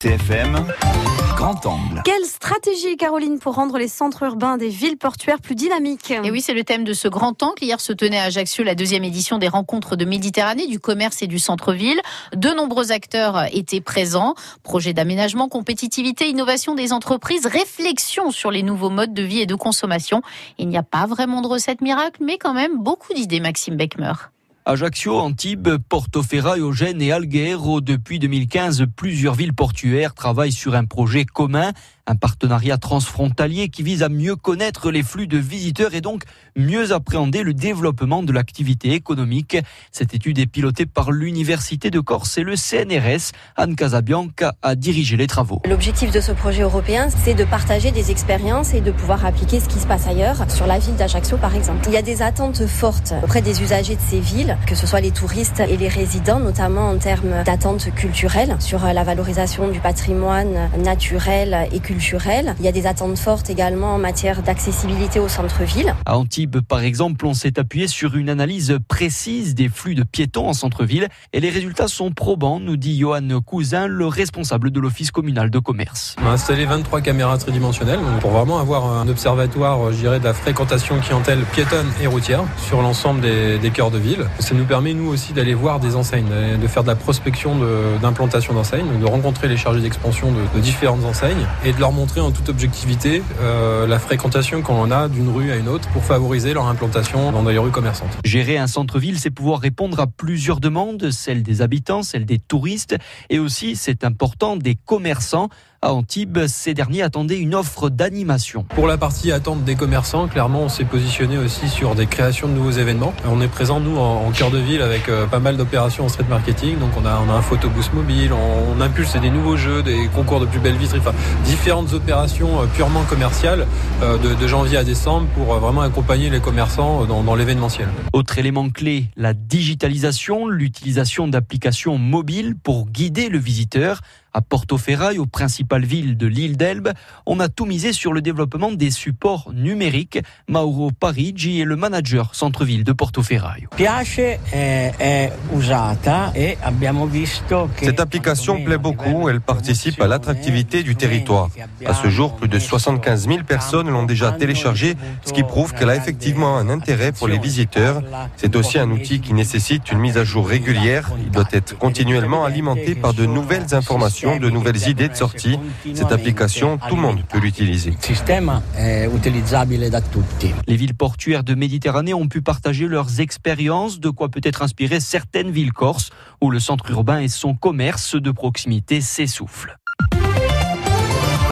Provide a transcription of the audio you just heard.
TFM, grand angle. Quelle stratégie, Caroline, pour rendre les centres urbains des villes portuaires plus dynamiques? Et oui, c'est le thème de ce grand angle. Hier se tenait à Ajaccio la deuxième édition des rencontres de Méditerranée, du commerce et du centre-ville. De nombreux acteurs étaient présents. Projet d'aménagement, compétitivité, innovation des entreprises, réflexion sur les nouveaux modes de vie et de consommation. Il n'y a pas vraiment de recette miracle, mais quand même beaucoup d'idées, Maxime Beckmer. Ajaccio, Antibes, Portoferraio, Eugène et Alghero. Depuis 2015, plusieurs villes portuaires travaillent sur un projet commun, un partenariat transfrontalier qui vise à mieux connaître les flux de visiteurs et donc mieux appréhender le développement de l'activité économique. Cette étude est pilotée par l'Université de Corse et le CNRS. Anne Casabianca a dirigé les travaux. L'objectif de ce projet européen, c'est de partager des expériences et de pouvoir appliquer ce qui se passe ailleurs, sur la ville d'Ajaccio par exemple. Il y a des attentes fortes auprès des usagers de ces villes que ce soit les touristes et les résidents, notamment en termes d'attentes culturelles sur la valorisation du patrimoine naturel et culturel. Il y a des attentes fortes également en matière d'accessibilité au centre-ville. À Antibes, par exemple, on s'est appuyé sur une analyse précise des flux de piétons en centre-ville et les résultats sont probants, nous dit Johan Cousin, le responsable de l'office communal de commerce. On a installé 23 caméras tridimensionnelles pour vraiment avoir un observatoire, je dirais, de la fréquentation clientèle piétonne et routière sur l'ensemble des, des cœurs de ville. Ça nous permet, nous aussi, d'aller voir des enseignes, de faire de la prospection d'implantation d'enseignes, de rencontrer les chargés d'expansion de, de, différentes enseignes et de leur montrer en toute objectivité euh, la fréquentation qu'on a d'une rue à une autre pour favoriser leur implantation dans des rues commerçantes. Gérer un centre-ville, c'est pouvoir répondre à plusieurs demandes, celles des habitants, celles des touristes et aussi, c'est important, des commerçants. À Antibes, ces derniers attendaient une offre d'animation. Pour la partie attente des commerçants, clairement, on s'est positionné aussi sur des créations de nouveaux événements. On est présent, nous, en, cœur de ville avec euh, pas mal d'opérations en street marketing. Donc, on a, on a un photobooth mobile, on, on, impulse des nouveaux jeux, des concours de plus belles vitres, enfin, différentes opérations euh, purement commerciales euh, de, de, janvier à décembre pour vraiment accompagner les commerçants dans, dans l'événementiel. Autre élément clé, la digitalisation, l'utilisation d'applications mobiles pour guider le visiteur. À Portoferraille, aux principales villes de l'île d'Elbe, on a tout misé sur le développement des supports numériques. Mauro Parigi est le manager centre-ville de Portoferraio. Cette application plaît beaucoup, elle participe à l'attractivité du territoire. À ce jour, plus de 75 000 personnes l'ont déjà téléchargée, ce qui prouve qu'elle a effectivement un intérêt pour les visiteurs. C'est aussi un outil qui nécessite une mise à jour régulière. Il doit être continuellement alimenté par de nouvelles informations de nouvelles idées de sortie. Cette application, tout le monde peut l'utiliser. Les villes portuaires de Méditerranée ont pu partager leurs expériences, de quoi peut-être inspirer certaines villes corses, où le centre urbain et son commerce de proximité s'essoufflent.